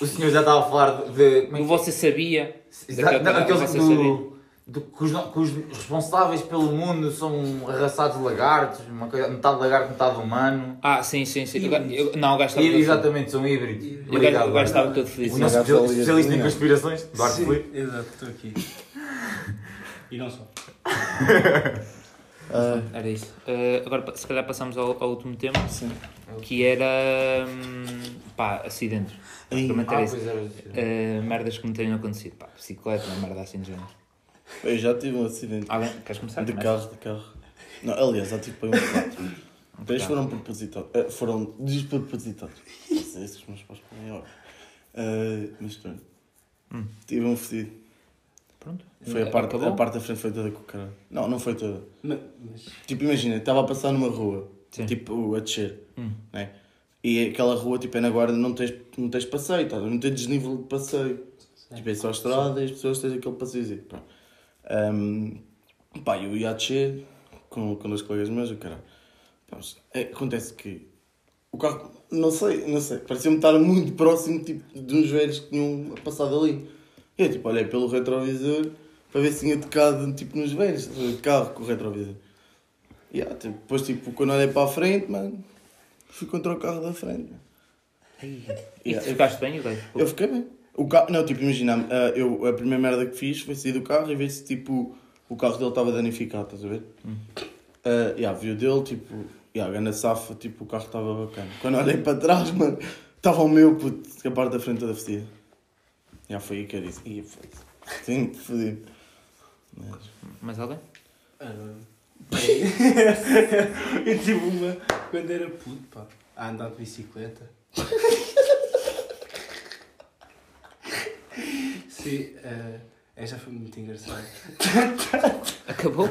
O senhor já estava a falar de. de como é do que- você sabia. Exato, daquele não, canal, aqueles você sabia. Do, que, os, que os responsáveis pelo mundo são arraçados lagartos, uma coisa, metade lagarto, metade humano. Ah, sim, sim, sim. Eu- não, o gajo estava. Exatamente, são híbridos. O gajo, o Obrigado. gajo estava todo feliz. O nosso especialista em desenhar. conspirações, Duarte Felipe. Exato, estou aqui. E não só. Ah, Era isso. Eh, agora, se calhar, passamos ao, ao último tema, sim. que era. hum, pá, acidentes. Ah, pois era. Eh, merdas que me tenham acontecido. Pá, bicicleta, uma merda assim de género. Eu já tive um acidente. Alguém? Queres começar? De Começa. carro, de carro. Não, aliás, já tive para um quatro. Três foram propositados. eh, foram despropositados. Os meus pais podem agora. Uh, mas pronto. Tive um fedido. Pronto. Foi a parte, Acabou? a parte da frente foi toda com o caralho. Não, não foi toda. Mas, mas Tipo, imagina, estava a passar numa rua, Sim. tipo, a descer, né? E aquela rua, tipo, é na guarda, não tens, não tens passeio, tá? não tens desnível de passeio. Tipo, é só a estrada e as pessoas têm aquele passeiozinho. Pronto. Ahm, Pá, eu ia descer com, com dois colegas meus, o mas, é, acontece que o carro, não sei, não sei, parecia-me estar muito próximo tipo, de uns velhos que tinham passado ali. Eu tipo, olhei pelo retrovisor para ver se tinha tocado tipo, nos velhos, de carro com o retrovisor. E ah, tipo, depois, tipo, quando olhei para a frente, mano, fui contra o carro da frente. E Yeah, tu ficaste bem, ok? Eu fiquei bem. O carro, não, tipo, imagina, ah, eu, a primeira merda que fiz foi sair do carro e ver se tipo, o carro dele estava danificado, estás a ver? Ah, yeah, vi o dele, tipo, yeah, ganda safa, tipo, o carro estava bacana. Quando olhei para trás, mano, estava o meu, puto, a parte da frente toda fedida. Já foi aí que eu disse, ia foda-se. Sim, fodido. Mas, Mais alguém? Ah, eu tive uma quando era puto, pá, a andar de bicicleta. Sim, ah, esta foi muito engraçada. Acabou?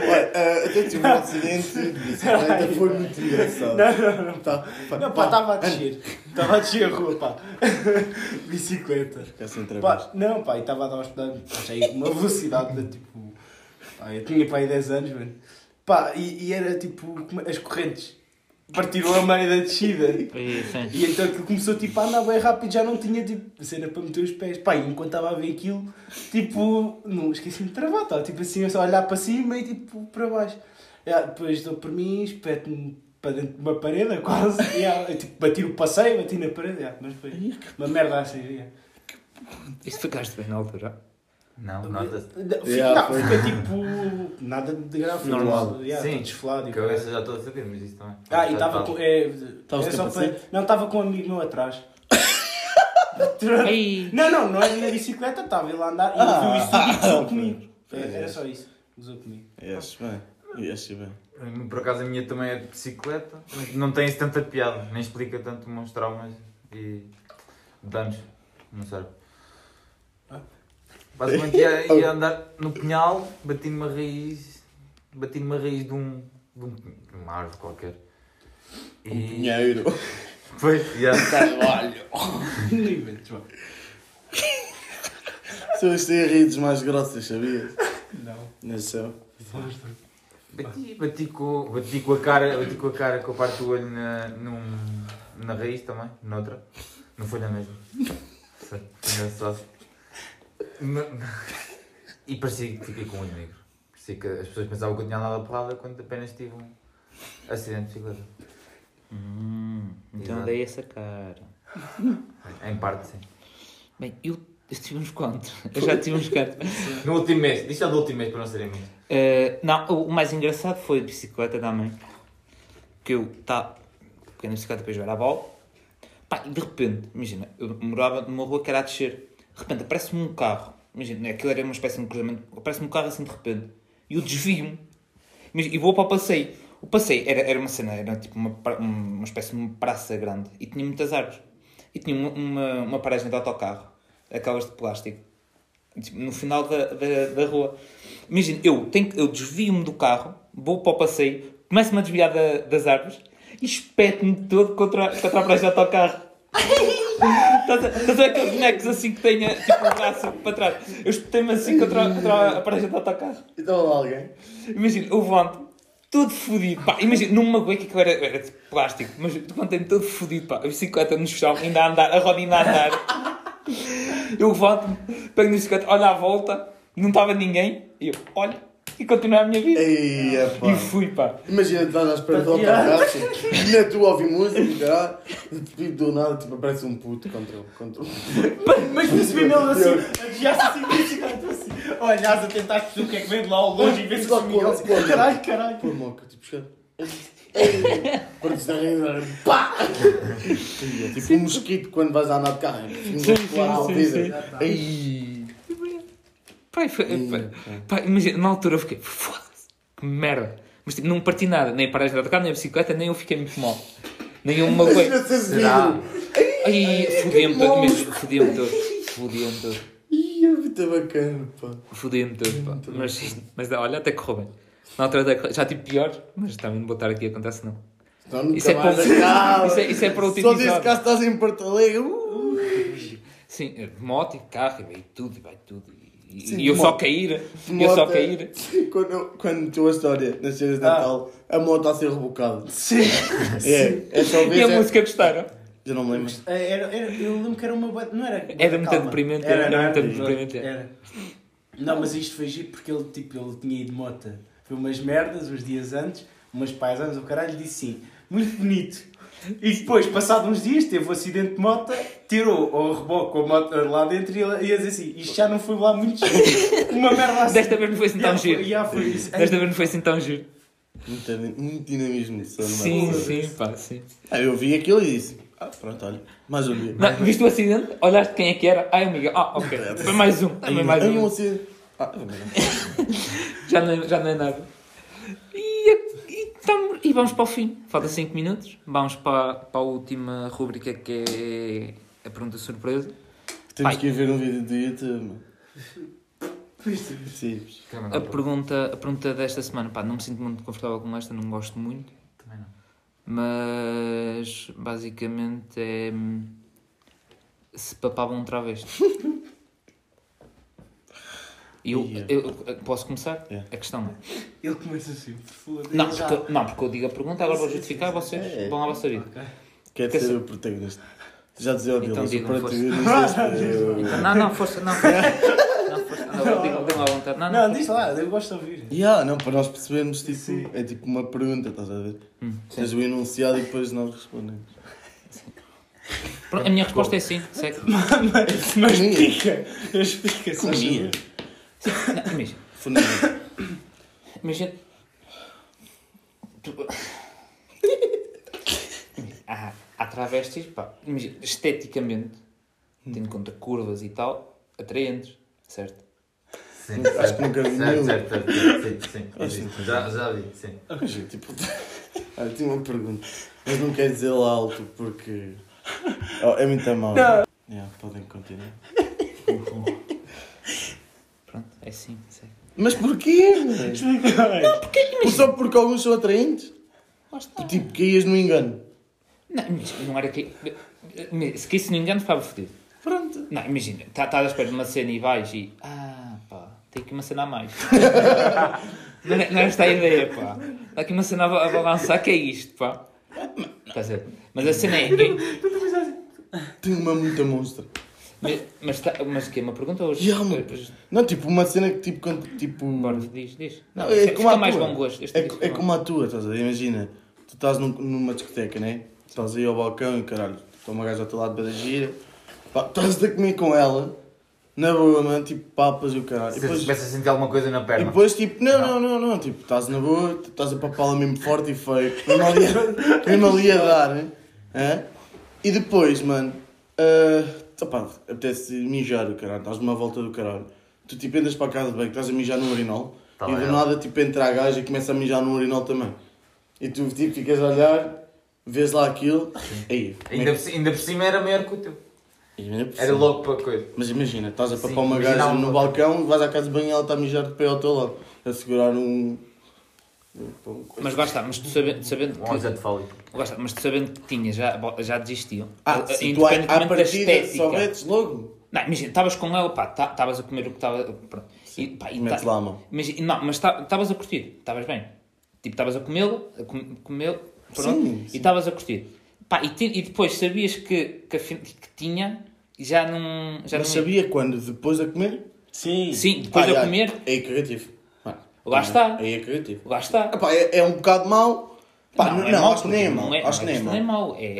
Olha, ah, até tive um acidente de bicicleta, foi muito engraçado. Não, não, não. Tá, pá, Não, pá, estava a descer. Estava a descer a rua, pá. Bicicleta. Pá, não, pá, e estava a dar já ia com uma velocidade de tipo. Pá, eu tinha pá aí 10 anos, mano. Pá, e, e era tipo as correntes. Partiram a meio da descida. E, sim. E então aquilo começou tipo, a andar bem rápido, já não tinha tipo cena para meter os pés. Pá, e enquanto estava a ver aquilo, tipo, não esqueci-me de travar, tá? tipo assim, olhar para cima e tipo para baixo. Yeah, depois dou por mim, espeto-me para dentro de uma parede, quase. Yeah, eu, tipo, bati o passeio, bati na parede, yeah, mas foi uma merda assim. Yeah. Isso ficaste bem na altura? Não, nota-se. Fica, Yeah, não, foi- fica tipo. Nada de grave, Normal. foi, Yeah, Sim, todo desfolado e Cabeça já estou a saber, mas isso também. Ah, e estava tá. com. É, Estavas é só capacete? para- Não, estava com um amigo meu atrás. Ei. Não, não, não era na bicicleta, estava ele a andar e Ah, ele viu isso tudo e gozou ah, comigo. pois Era é. só isso, gozou comigo. Yes, bem. Yes, bem. Por acaso a minha também é de bicicleta, mas não tem isso tanta piada, nem explica tanto meus traumas e danos no cérebro. Basicamente ia, ia andar no pinhal, bati numa raiz, bati numa raiz de um, de um de uma árvore qualquer. Um pinheiro. Foi. Não inventes, vá. São as redes mais grossas, sabias? Não. Nasceu. Bati, bati, com, bati com a cara, bati com a cara, com a parte do olho na, num, na raiz também, noutra. Não foi na mesma. Engraçado. E parecia que fiquei com o olho negro. Parecia que as pessoas pensavam que eu tinha andado a porrada quando apenas tive um acidente de bicicleta. Hum, então Exato. dei essa cara. Em parte, sim. Bem, eu, eu tive uns quantos. Eu já tive uns quantos. No último mês, diz já do último mês para não serem amigos. Eh, não, o mais engraçado foi a bicicleta também. Que eu estava peguei na bicicleta para jogar a bola. Pá, e de repente, imagina, eu morava numa rua que era a descer. De repente aparece-me um carro. Imagina, aquilo era uma espécie de cruzamento. Aparece-me um carro assim de repente. E eu desvio-me. E vou para o passeio. O passeio era, era uma cena, era tipo uma, uma espécie de uma praça grande. E tinha muitas árvores. E tinha uma, uma, uma paragem de autocarro. Aquelas de plástico. Tipo, no final da, da, da rua. Imagina, eu, tenho, eu desvio-me do carro, vou para o passeio, começo-me a desviar da- das árvores e espeto-me todo contra, contra a praia de autocarro. Estás a ver aqueles bonecos assim que tenha tipo um braço para trás? Eu espetei-me assim contra, contra a parede de autocarro. Então lá alguém. Imagina, eu levanto todo fodido. Pá, imagina, me magoei que era, era de plástico, mas eu levantei-me todo fodido. Pá, a bicicleta no chão, ainda a andar, a roda ainda a andar. Eu levanto-me, pego na bicicleta, olho à volta, não estava ninguém, e eu, olho, e continuo a minha vida. Ei, é pá. E fui, pá. Imagina, estás à espera do autocarro, assim, nem tu ouvi música, caralho, e repente, do nada, tipo, aparece um puto contra o. Contra o... Mas percebi mesmo assim, desviar-se assim, a bicicleta assim. Olhas a tentar perceber o que é que vem de lá ao longe e vê-se Só assim, Miguel, caralho, caralho. Pô, moca, tipo, dá pá! É Tipo um mosquito quando vais a andar de carro. Sim, muscular sim, sim, sim. Ei. Pá, e foi- pá, pá, imagina, na altura eu fiquei, foda-se, que merda. Mas tipo, não parti nada, nem a paragem de autocarro, nem a bicicleta, nem eu fiquei muito mal. Será? vidro. Ai, fodia-me todo, mesmo, fodia-me todo. Fodia-me todo. Ih, é muito bacana, pá. Fodia-me todo, pá. Mas, mas olha, até correu bem. Na altura até correu- já tive pior, mas também não vou estar aqui a contar se não. Então Isso é para- acaba. isso é- isso é para outro Só disse que estás em Porto Alegre. Uh. Sim, de moto e de carro, e vai tudo, e vai tudo. Sim, e eu de só moto. cair. De Eu só moto, cair. Quando, quando meteu a história nas cenas de Ah. Natal, a moto está a ser rebocada. Sim. É, é só E a é- música gostaram? Eu não me lembro. Era, era, eu lembro que era uma. bué- Não era. Era muito deprimente, Era, era não muito deprimente. Era. Não, mas isto foi giro porque ele, tipo, ele tinha ido de moto. Foi umas merdas uns dias antes, umas paisanas, o caralho disse sim, muito bonito. E depois, passado uns dias, teve um acidente de moto, tirou o reboque com a moto lá dentro e ele ia dizer assim: Isto já não foi lá muito giro. Uma merda assim. Desta vez não foi assim tão foi- giro. já foi isso. Desta vez não foi assim tão giro. Muito, muito dinamismo só numa Sim, coisa. sim, pá, sim. Ah, eu vi aquilo e disse: Ah, pronto, olha, mais um dia. Não, viste o acidente? Olhaste quem é que era? Ah, é o Miguel. Ah, ok. Foi mais um. Também mais Ai, um. Ah. Já não, é- já não é nada. E, tamo- e vamos para o fim. Falta 5 minutos. Vamos para, para a última rubrica que é a pergunta surpresa. Temos Ai. que ir ver um vídeo do YouTube. A pergunta, a pergunta desta semana, pá, não me sinto muito confortável com esta, não gosto muito. Também não. Mas basicamente é hum, se papavam um travesti. Eu, eu, eu posso começar? É. A questão é. Ele começa assim, foda-se. Não porque, não, porque eu digo a pergunta, agora vou justificar e vocês É. vão à vossa vida. Quer Quer ser o protagonista. Já dizia o Então digam, o protagonista. Não, não, força, não. Não, força. Não, digam, digam à vontade. Não, não. Não, diz lá, eu gosto de ouvir. Yeah, não, para nós percebermos, tipo, Sim. é tipo uma pergunta, estás a ver? Hum, Tens o enunciado e depois nós respondemos. Pronto, A minha resposta é sim, segue. Mas explica, explica. Comia. Não, Imagina, Fundamental. imagina. Tu- Há, há travestis, pá, imagina, esteticamente, tendo em conta curvas e tal, atraentes, certo? Sim, Acho certo. que nunca vi nenhum. certo, certo, certo, sim, Acho sim. Já, já vi, sim. Mas, tipo, olha, tinha uma pergunta. Mas não quero dizer lá alto porque. Oh, é muito mal. Yeah, podem continuar. É sim, segue. Mas porquê? Explica bem. Por- Só porque alguns são atraentes? Lá está. Tipo, caías no engano. Não, mas não era que. Se que isso não engano, ficava fodido. Pronto. Não, imagina, estás à espera de uma cena e vais e. Ah, pá, tem aqui uma cena a mais. não, é, não é esta a ideia, pá. Está aqui uma cena a, balançar, que é isto, pá. Estás a ver? Mas a cena é. Tenho uma muita monstra. Mas, mas, tá- mas que é uma pergunta hoje? Ya, mano. Não, tipo, uma cena que tipo. Quando, tipo Bora, diz, diz. Não, é é como a mais tua. bom gosto. Este É, é como a tua, estás a ver? Imagina, tu estás num- numa discoteca, né? Estás aí ao balcão e caralho, está uma gaja ao teu lado para gira, pá, estás a comer com ela, na boa, mano, tipo papas e o caralho. E Se depois, começa a sentir alguma coisa na e perna. depois tipo, não, não, não, não, tipo, estás na boa, estás a papá-la mesmo forte e feio, mesmo ali, a- mesmo ali a dar, né? Hã? E depois, mano, uh, pá, apetece mijar o caralho, estás numa volta do caralho. Tu tipo entras para a casa de banho, estás a mijar no urinol Tá e do ela. nada tipo entra a gaja e começa a mijar no urinol também. E tu tipo ficas a olhar, vês lá aquilo, aí, Ainda é por, ainda por cima era maior que o teu. Era logo para coisa. Mas imagina, estás a Sim, papar uma gaja no balcão, vais à casa de banho e ela está a mijar de pé ao teu lado, a segurar um. Um- Mas lá está, mas tu sabendo, sabendo Um que. objeto fálico. Lá está, mas tu sabendo que tinha, já, já desistiam. Ah, Eh, se tu à, à independentemente da partida soubetes logo, Não, imagina, estavas com ela, pá, tá- estavas a comer o que estava. Pronto. E, pá, e metes tá- lá a mão. Imagina, não, mas tá- estavas a curtir, estavas bem. Tipo, estavas a comê-lo, a com- comê-lo, pronto, Sim, e sim. estavas a curtir. Pá, e, ti- e depois sabias que, que, que tinha, e já não. Já Mas não sabia quando? Depois a comer? Sim. Sim, depois Ah, a já, comer, É cagativo. Lá está. Aí é cagativo. lá está. Epá, é, é um bocado mau. Pá, não, é não, mau, acho que nem é mau. não é- acho que nem é isto mau. não é mau. É,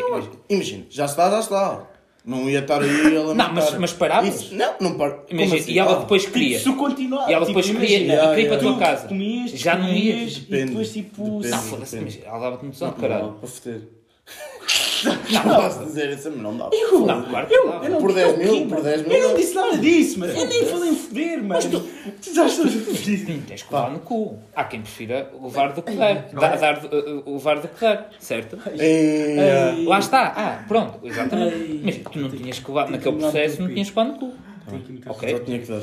imagina- já está, já está. Não ia estar aí a lamentar. mas- mas paravas? Isso- não, não para. imagina, e ela depois queria. Tipo, se continuar. E ela tipo, depois queria, imagina, e queria ir para a tu tua casa. Comias, Já não comias, ias. E Depende, depois tipo. depende. Não, foda-se, depende. imagina, ela dava-te noção, Não, caralho. não, para foder. Não, posso dizer isso, mas não dá. Não, claro que Eu, eu não Por disse 10 mil, por mano? 10 mil, Eu não não. disse nada disso, mas eu nem falei em foder, mano. Tu já estás a foder. Tens que levar no cu. Há quem prefira levar do que dar. Dar, uh, uh, levar do que dar, certo? Lá está. Ah, pronto, exatamente. Mas tu não tinhas que levar, naquele processo, não tinhas que levar no cu. Ok? Só tinha que dar.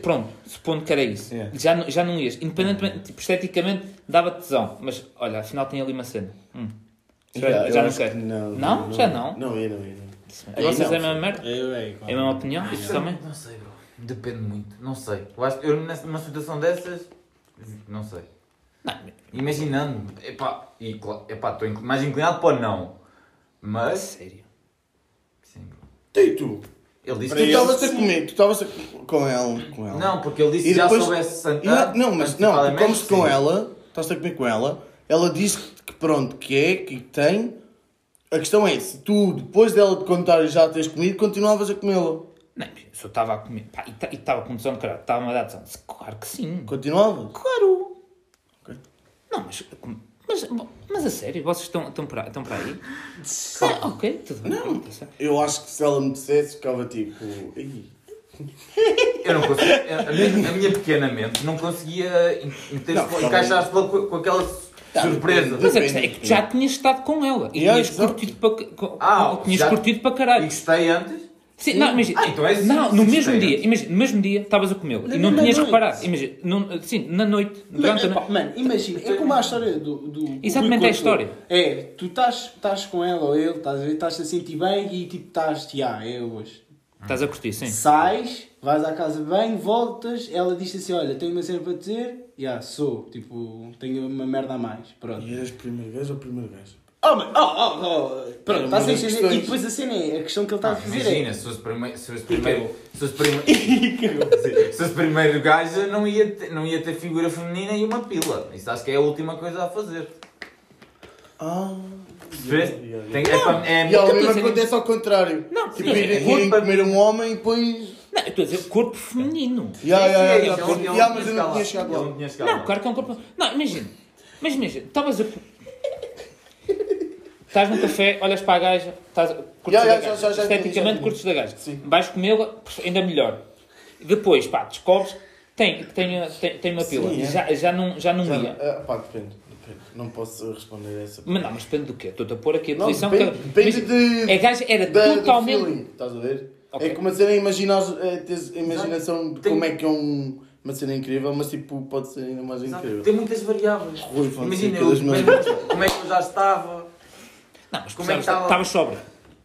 Pronto, supondo que era isso. Yeah. Já, não- já não ias. Independentemente, tipo, esteticamente, dava tesão. Mas olha, afinal tem ali uma cena. Hum. Já, Yeah, eu já não quero. Não, Não? Já não? Não ia, não ia. não. E vocês não. é a mesma merda? É, é, É a mesma opinião? Isso também? Não sei, bro. Depende muito, não sei. Eu acho eu nessa- numa situação dessas, não sei. Não, Imaginando, epá, e, epá, estou mais inclinado para não. Mas. sério. Sim. E tu? Ele disse Tu estavas a comer, tu estavas a com ela, com ela. Não, porque ele disse E que já depois- soubesse sentar. não, mas não, tu comes com ela, estás a comer com ela, ela disse que pronto, que é, que tem. A questão é, se tu, depois dela te contar e já teres comido, continuavas a comê-la. Não, se eu estava a comer. Pá, e estava com tesão, caralho. Estava-me a dar tesão. Claro que sim. Continuavas? Claro. Ok. Não, mas. Mas, mas a sério, vocês estão, estão, para, estão para aí? Ah, ok, tudo bem. Não. Eu acho que se ela me dissesse, ficava tipo. Eu não conseguia, a minha, a minha pequena mente não conseguia encaixar-se logo com, com aquela surpresa. Mas a questão é que tu já tinhas estado com ela. E tinhas curtido para. Ah, tinhas já- curtido para E caralho. gostei antes. Sim, não, imagina. Ah, então é assim, não, no mesmo dia, imagina, no mesmo dia estavas a comê-la e não tinhas noite. reparado. Imagina, não, sim, na noite, durante a Mano, noite. mano, imagina, é como a história do. do Exatamente do é a história. É, tu estás estás com ela ou ele, estás a ver, estás a sentir bem e tipo estás, já, é hoje. Estás a curtir, sim. Sais, vais à casa banho, voltas, ela diz assim: Olha, tenho uma cena para te dizer, já, sou, tipo, tenho uma merda a mais. Pronto. E eras primeiro gajo ou primeiro gajo? Oh, mas, oh, oh, oh. Pronto, entender? questões. E depois a cena é, a questão que ele está a fazer Imagina, é. se fosse primeiro. Se fosse primeiro. Se fosse primeiro, se fosse primeiro gajo, não ia, ter, não ia ter figura feminina e uma pila. Isso acho que é a última coisa a fazer. Ah. Percebeste? yeah, yeah. Tem- é, é, E ao mesmo acontece ao contrário. Não, tipo, sim, irem é irem corpo- comer um homem e depois. Não, eu estou a dizer corpo feminino. Ya, ya, Sim, ya, ele- corpo- ele ya, não mas eu tinha não tinha chegado lá. não claro que é um corpo. Não, imagina. Mas imagina, estavas a. Estás num café, olhas para a gaja, estás a... curtes ya, da já- gaja. já- já entendi, já Esteticamente entendi. curtes da gaja. Sim. Vais comê-la, ainda melhor. Depois, pá, descobres que tem, que tem, tem, tem uma pila. Sim, é. já, já não, já não Já- ia. ah, pá, depende, depende. Não posso responder a essa. Mas não, mas depende do quê? Estou-te a pôr aqui a Não, posição depende, que. depende de. A gaja era da- do totalmente. feeling, estás a ver? Ok. É como a cena imaginar, é, teres a imaginação de Tem- como é que é um, uma cena incrível, mas tipo, pode ser ainda mais Sabe? incrível. Tem muitas variáveis. Rui Imagina, eu, como, é, mãos. como é que eu já estava. Não, mas Como é que estava? estavas sóbrio.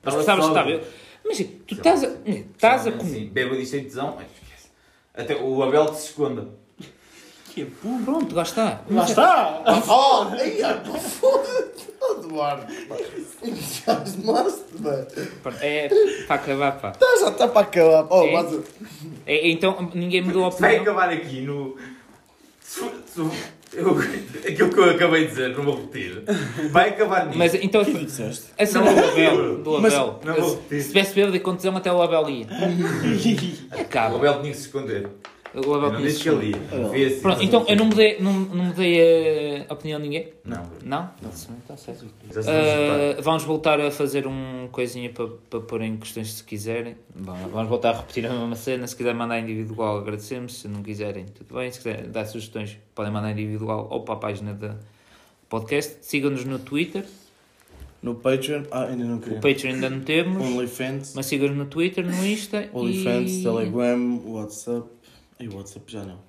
Mas Estava sóbrio. estável. Imagina, tu estás a. Estás a comer. Sim, bêbado e cheio de tesão. mas esquece. Até o Abel que se esconda. Pronto, lá está. Lá está! Oh, ai, ah, pá, foda-se, oh, Eduardo. Entusiasmaste, mano. Pronto, É para acabar, pá. Tá, já está para acabar. Oh, É? mas- É, então, ninguém mudou a Vai opinião. acabar aqui no. se- se- eu- aquilo que eu acabei de dizer, não vou repetir. Vai acabar nisso. Mas então, O que disseste? a cena Não do vou Abel, do Mas- Abel, não vou se repetir. tivesse bêbado e contusão até o Abel ia. o Acaba. Abel tinha que se esconder. Eu não disse que assim. Pronto, então eu não mudei, não, não mudei a opinião de ninguém? Não. Não? Não, está certo. Já se uh, vamos voltar a fazer um coisinha para para pôr em questões se quiserem. Bom, vamos voltar a repetir a mesma cena. Se quiser mandar individual, agradecemos. Se não quiserem, tudo bem. Se quiserem dar sugestões, podem mandar individual ou para a página da podcast. Sigam-nos no Twitter. No Patreon, ah, ainda não queria. O Patreon ainda não temos. OnlyFans, Mas sigam-nos no Twitter, no Insta. OnlyFans, e... Telegram, WhatsApp. E o WhatsApp já não.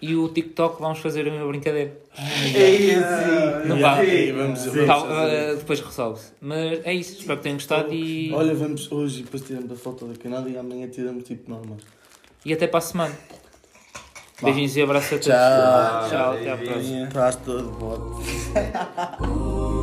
E o TikTok vamos fazer uma brincadeira. É esse. Não vá. Sim, vamos, vamos Tal, fazer. uh, depois resolve-se. Mas é isso. Espero que tenham gostado e, Olha, vamos hoje e depois tiramos a foto da Canadá e amanhã tiramos tipo normal. e até para a semana. Beijinhos e abraços a todos. Tchau. Tchau, até à próxima. Estás todo bom.